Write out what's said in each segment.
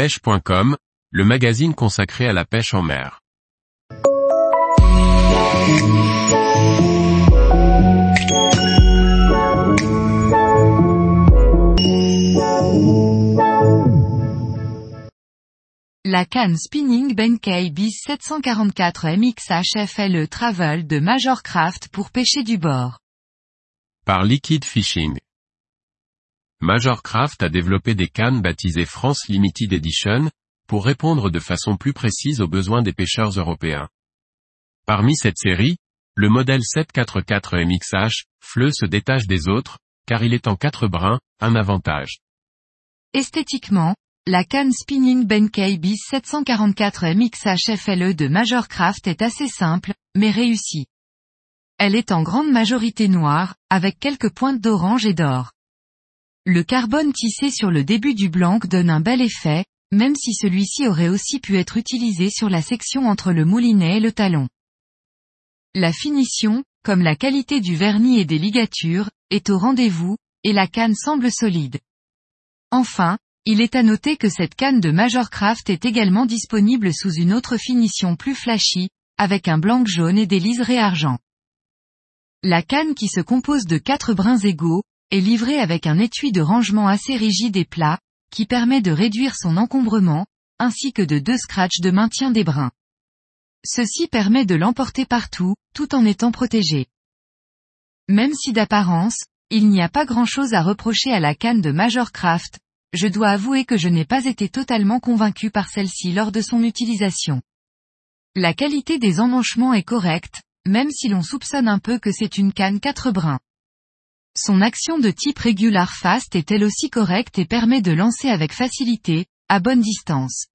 pêche.com, le magazine consacré à la pêche en mer. La canne Spinning Benkei bis 744 MXHF est le travel de Major Craft pour pêcher du bord. Par Liquid Fishing. Major Craft a développé des cannes baptisées France Limited Edition, pour répondre de façon plus précise aux besoins des pêcheurs européens. Parmi cette série, le modèle 744 MXH, FLE se détache des autres, car il est en quatre brins, un avantage. Esthétiquement, la canne Spinning Benkei bis 744 MXH FLE de Major Craft est assez simple, mais réussie. Elle est en grande majorité noire, avec quelques pointes d'orange et d'or. Le carbone tissé sur le début du blanc donne un bel effet, même si celui-ci aurait aussi pu être utilisé sur la section entre le moulinet et le talon. La finition, comme la qualité du vernis et des ligatures, est au rendez-vous, et la canne semble solide. Enfin, il est à noter que cette canne de Major Craft est également disponible sous une autre finition plus flashy, avec un blanc jaune et des liserés argent. La canne qui se compose de quatre brins égaux, est livrée avec un étui de rangement assez rigide et plat, qui permet de réduire son encombrement, ainsi que de deux scratchs de maintien des brins. Ceci permet de l'emporter partout, tout en étant protégé. Même si d'apparence, il n'y a pas grand chose à reprocher à la canne de Major Craft, je dois avouer que je n'ai pas été totalement convaincu par celle-ci lors de son utilisation. La qualité des emmanchements est correcte, même si l'on soupçonne un peu que c'est une canne 4 brins. Son action de type regular fast est elle aussi correcte et permet de lancer avec facilité, à bonne distance.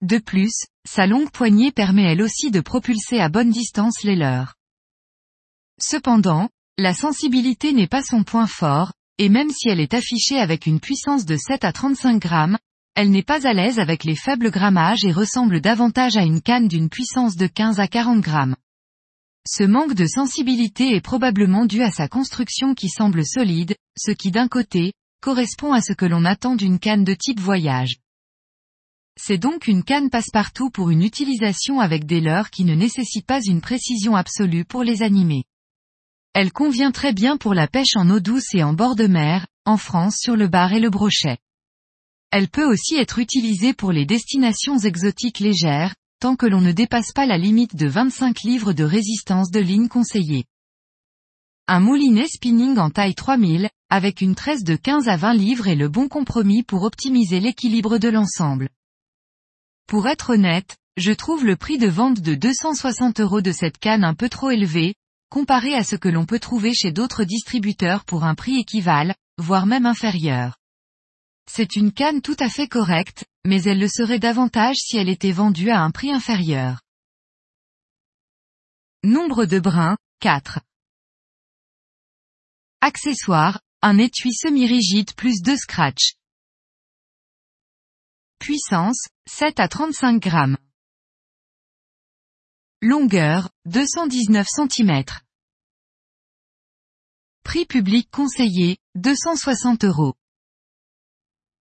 De plus, sa longue poignée permet elle aussi de propulser à bonne distance les leurs. Cependant, la sensibilité n'est pas son point fort, et même si elle est affichée avec une puissance de 7 à 35 grammes, elle n'est pas à l'aise avec les faibles grammages et ressemble davantage à une canne d'une puissance de 15 à 40 grammes. Ce manque de sensibilité est probablement dû à sa construction qui semble solide, ce qui d'un côté, correspond à ce que l'on attend d'une canne de type voyage. C'est donc une canne passe-partout pour une utilisation avec des leurres qui ne nécessitent pas une précision absolue pour les animer. Elle convient très bien pour la pêche en eau douce et en bord de mer, en France sur le bar et le brochet. Elle peut aussi être utilisée pour les destinations exotiques légères, tant que l'on ne dépasse pas la limite de 25 livres de résistance de ligne conseillée. Un moulinet spinning en taille 3000, avec une tresse de 15 à 20 livres est le bon compromis pour optimiser l'équilibre de l'ensemble. Pour être honnête, je trouve le prix de vente de 260 euros de cette canne un peu trop élevé, comparé à ce que l'on peut trouver chez d'autres distributeurs pour un prix équivalent, voire même inférieur. C'est une canne tout à fait correcte, mais elle le serait davantage si elle était vendue à un prix inférieur. Nombre de brins, 4. Accessoires, un étui semi-rigide plus 2 scratch. Puissance, 7 à 35 grammes. Longueur, 219 cm. Prix public conseillé, 260 euros.